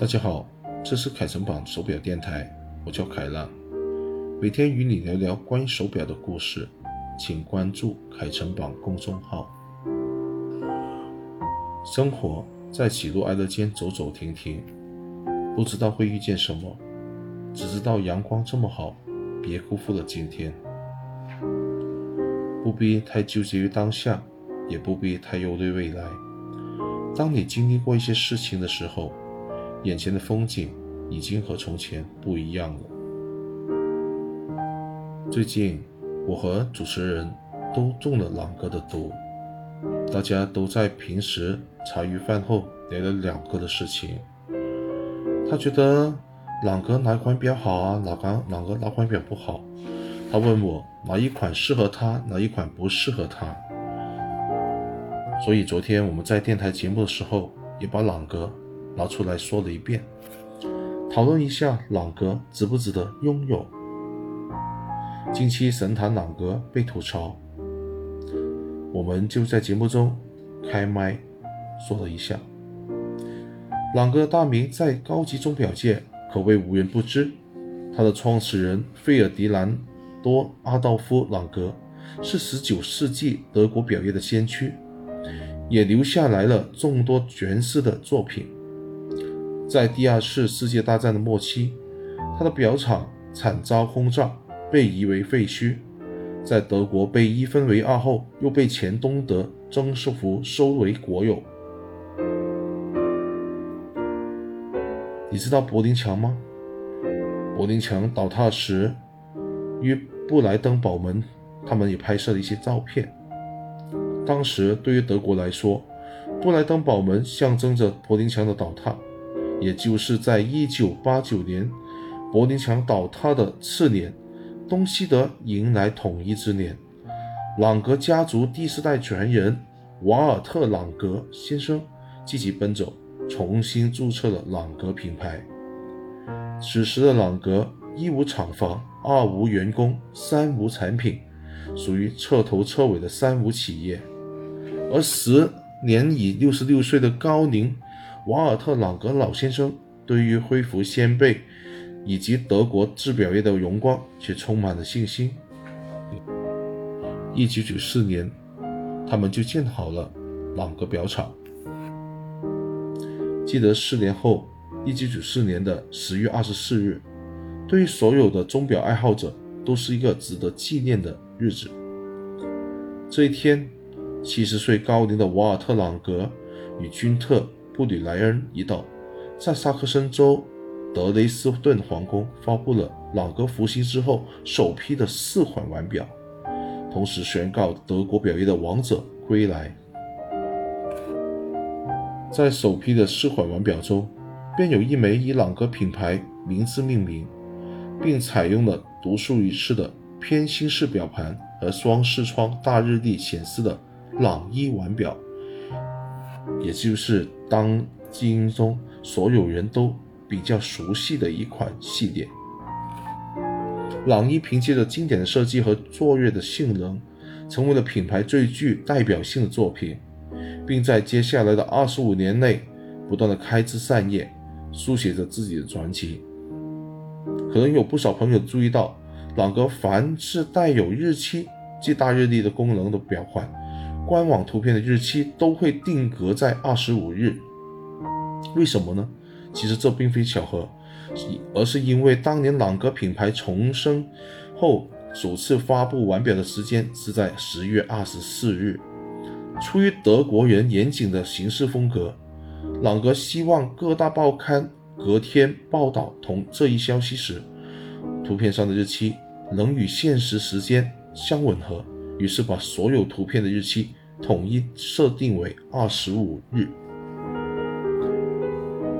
大家好，这是凯城榜手表电台，我叫凯浪，每天与你聊聊关于手表的故事，请关注凯城榜公众号。生活在喜怒哀乐间走走停停，不知道会遇见什么，只知道阳光这么好，别辜负了今天。不必太纠结于当下，也不必太忧虑未来。当你经历过一些事情的时候，眼前的风景已经和从前不一样了。最近，我和主持人都中了朗哥的毒，大家都在平时茶余饭后聊了朗哥的事情。他觉得朗哥哪款表好啊？哪款朗哥哪款表不好？他问我哪一款适合他，哪一款不适合他。所以昨天我们在电台节目的时候，也把朗格拿出来说了一遍，讨论一下朗格值不值得拥有。近期神坛朗格被吐槽，我们就在节目中开麦说了一下。朗格大名在高级钟表界可谓无人不知，他的创始人费尔迪南多·阿道夫·朗格是19世纪德国表业的先驱。也留下来了众多绝世的作品。在第二次世界大战的末期，他的表厂惨遭轰炸，被夷为废墟。在德国被一分为二后，又被前东德曾师傅收为国有。你知道柏林墙吗？柏林墙倒塌时，与布莱登堡门，他们也拍摄了一些照片。当时对于德国来说，布莱登堡门象征着柏林墙的倒塌，也就是在1989年，柏林墙倒塌的次年，东西德迎来统一之年。朗格家族第四代传人瓦尔特·朗格先生积极奔走，重新注册了朗格品牌。此时的朗格一无厂房，二无员工，三无产品，属于彻头彻尾的三无企业。而时年已六十六岁的高龄瓦尔特·朗格老先生，对于恢复先辈以及德国制表业的荣光，却充满了信心。一九九四年，他们就建好了朗格表厂。记得四年后，一九九四年的十月二十四日，对于所有的钟表爱好者，都是一个值得纪念的日子。这一天。七十岁高龄的瓦尔特·朗格与君特·布吕莱恩一道，在萨克森州德雷斯顿皇宫发布了朗格复兴之后首批的四款腕表，同时宣告德国表业的王者归来。在首批的四款腕表中，便有一枚以朗格品牌名字命名，并采用了独树一帜的偏心式表盘和双视窗大日历显示的。朗伊腕表，也就是当今中所有人都比较熟悉的一款系列。朗逸凭借着经典的设计和卓越的性能，成为了品牌最具代表性的作品，并在接下来的二十五年内不断的开枝散叶，书写着自己的传奇。可能有不少朋友注意到，朗格凡是带有日期即大日历的功能的表款。官网图片的日期都会定格在二十五日，为什么呢？其实这并非巧合，而是因为当年朗格品牌重生后首次发布腕表的时间是在十月二十四日。出于德国人严谨的行事风格，朗格希望各大报刊隔天报道同这一消息时，图片上的日期能与现实时间相吻合，于是把所有图片的日期。统一设定为二十五日。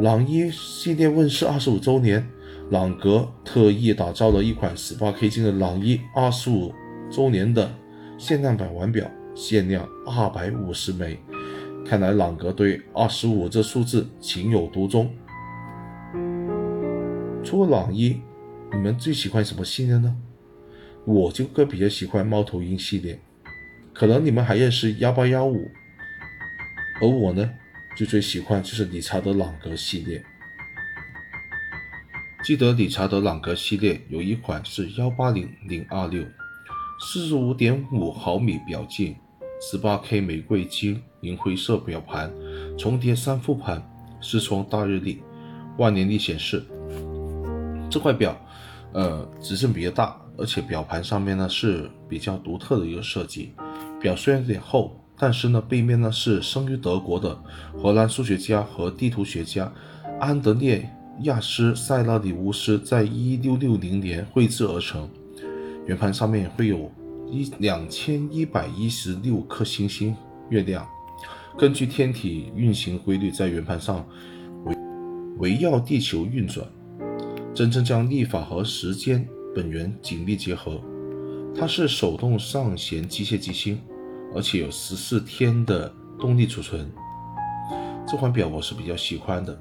朗伊系列问世二十五周年，朗格特意打造了一款十八 K 金的朗伊二十五周年的限量版腕表，限量二百五十枚。看来朗格对二十五这数字情有独钟。除了朗伊，你们最喜欢什么系列呢？我就个比较喜欢猫头鹰系列。可能你们还认识幺八幺五，而我呢，就最喜欢就是理查德朗格系列。记得理查德朗格系列有一款是幺八零零二六，四十五点五毫米表径，十八 K 玫瑰金银灰色表盘，重叠三副盘，视窗大日历，万年历显示。这块表，呃，指针比较大，而且表盘上面呢是比较独特的一个设计。表虽然有点厚，但是呢背面呢是生于德国的荷兰数学家和地图学家安德烈。亚斯塞拉里乌斯在一六六零年绘制而成，圆盘上面会有一两千一百一十六颗星星、月亮，根据天体运行规律，在圆盘上围围绕地球运转，真正将历法和时间本源紧密结合。它是手动上弦机械机芯，而且有十四天的动力储存。这款表我是比较喜欢的。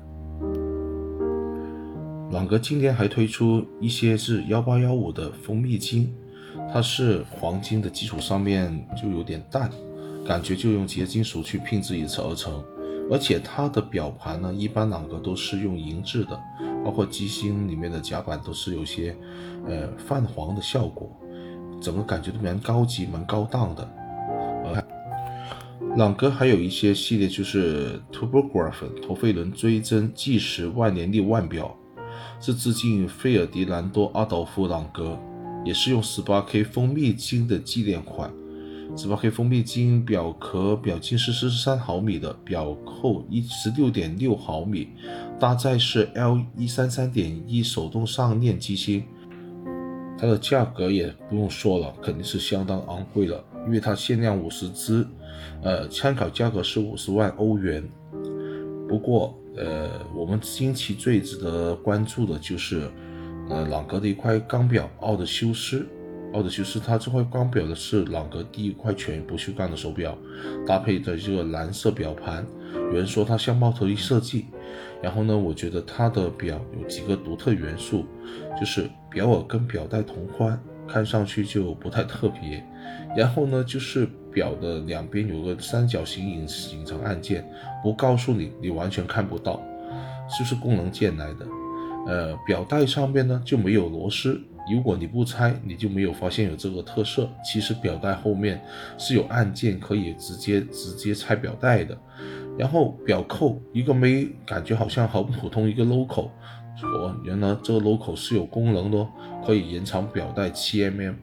朗格今年还推出一些是幺八幺五的蜂蜜金，它是黄金的基础上面就有点淡，感觉就用结晶属去拼制一次而成。而且它的表盘呢，一般朗格都是用银制的，包括机芯里面的夹板都是有些呃泛黄的效果，整个感觉都蛮高级、蛮高档的。朗格还有一些系列就是 Turbograph 陀飞轮追针计时万年历腕表。是致敬费尔迪南多·阿道夫·朗格，也是用 18K 蜂蜜金的纪念款。18K 蜂蜜金表壳表径是43毫米的，表扣16.6毫米，搭载是 L133.1 手动上链机芯。它的价格也不用说了，肯定是相当昂贵了，因为它限量五十只，呃，参考价格是五十万欧元。不过，呃，我们近期最值得关注的就是，呃，朗格的一块钢表奥德修斯。奥德修斯它这块钢表的是朗格第一块全不锈钢的手表，搭配的这个蓝色表盘。有人说它像猫头鹰设计。然后呢，我觉得它的表有几个独特元素，就是表耳跟表带同宽，看上去就不太特别。然后呢，就是表的两边有个三角形隐隐藏按键，不告诉你，你完全看不到，就是功能键来的。呃，表带上面呢就没有螺丝，如果你不拆，你就没有发现有这个特色。其实表带后面是有按键可以直接直接拆表带的。然后表扣一个没感觉好像很普通一个 logo，哦，原来这个 logo 是有功能的，可以延长表带七 mm。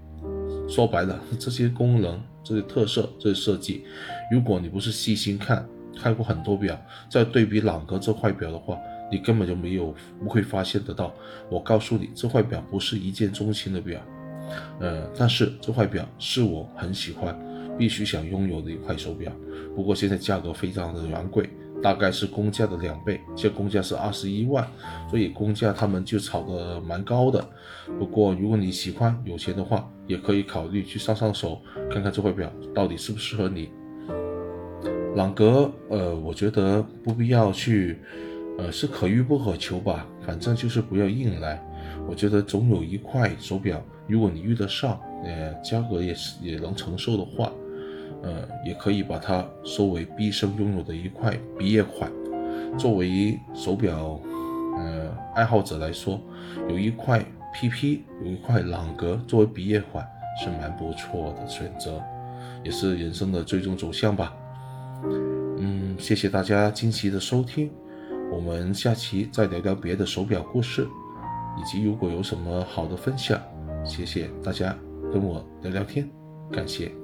说白了，这些功能、这些特色、这些设计，如果你不是细心看，看过很多表，再对比朗格这块表的话，你根本就没有不会发现得到。我告诉你，这块表不是一见钟情的表，呃，但是这块表是我很喜欢、必须想拥有的一块手表。不过现在价格非常的昂贵。大概是公价的两倍，现在公价是二十一万，所以公价他们就炒得蛮高的。不过如果你喜欢有钱的话，也可以考虑去上上手，看看这块表到底适不适合你。朗格，呃，我觉得不必要去，呃，是可遇不可求吧，反正就是不要硬来。我觉得总有一块手表，如果你遇得上，呃，价格也是也能承受的话。呃，也可以把它收为毕生拥有的一块毕业款。作为手表，呃，爱好者来说，有一块 PP，有一块朗格作为毕业款是蛮不错的选择，也是人生的最终走向吧。嗯，谢谢大家近期的收听，我们下期再聊聊别的手表故事，以及如果有什么好的分享，谢谢大家跟我聊聊天，感谢。